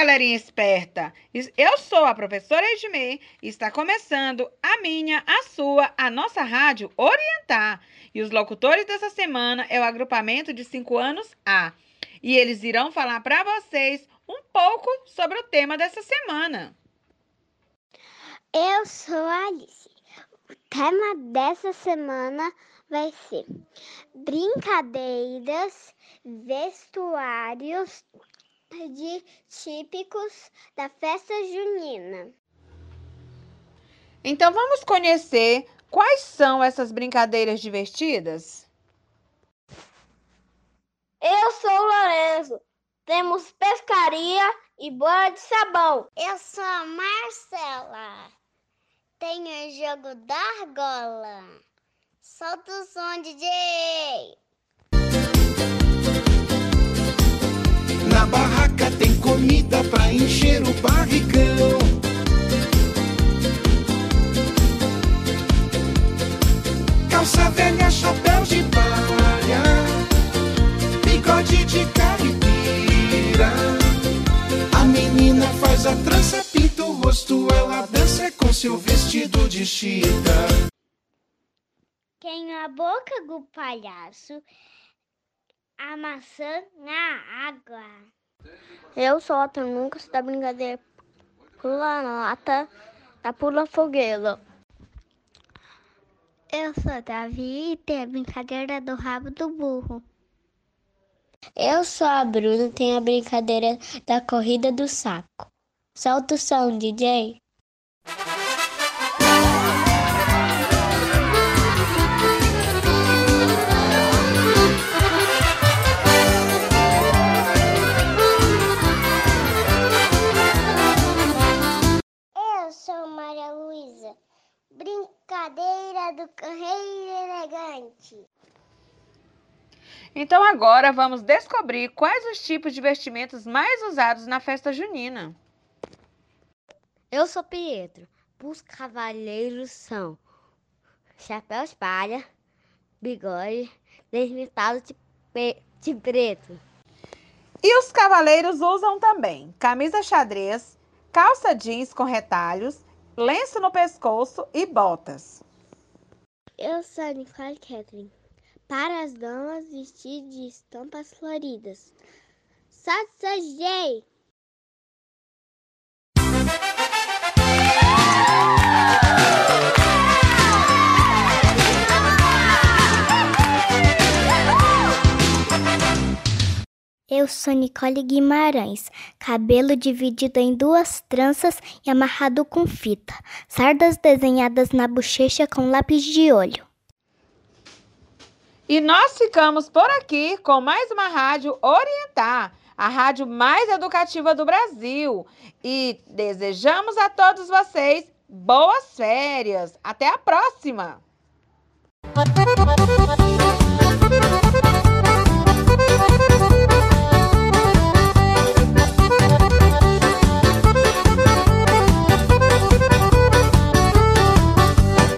galerinha esperta! Eu sou a professora Edmê e está começando a minha, a sua, a nossa rádio Orientar. E os locutores dessa semana é o agrupamento de 5 anos A. E eles irão falar para vocês um pouco sobre o tema dessa semana. Eu sou a Alice. O tema dessa semana vai ser brincadeiras, vestuários de típicos da festa junina. Então vamos conhecer quais são essas brincadeiras divertidas? Eu sou o Lorenzo. Temos pescaria e bola de sabão. Eu sou a Marcela. Tenho o jogo da argola. Solta o som, DJ. Comida pra encher o barrigão. Calça velha, chapéu de palha, bigode de caipira. A menina faz a trança, pinta o rosto, ela dança com seu vestido de chita. Tem a boca do palhaço a maçã na água. Eu sou a Tanuncas da brincadeira Pula Nota da Pula Fogueira. Eu sou Davi e tem a brincadeira do rabo do burro. Eu sou a Bruna e tem a brincadeira da corrida do saco. Solta o som, DJ. Brincadeira do Correio Elegante. Então agora vamos descobrir quais os tipos de vestimentos mais usados na festa junina. Eu sou Pietro. Os cavaleiros são chapéu de palha, bigode, desmitado de, de preto. E os cavaleiros usam também camisa xadrez, calça jeans com retalhos lenço no pescoço e botas. Eu sou Nicole Catherine. Para as damas, vestir de estampas floridas. Satsajei! Eu sou Nicole Guimarães, cabelo dividido em duas tranças e amarrado com fita, sardas desenhadas na bochecha com lápis de olho. E nós ficamos por aqui com mais uma rádio Orientar, a rádio mais educativa do Brasil. E desejamos a todos vocês boas férias. Até a próxima!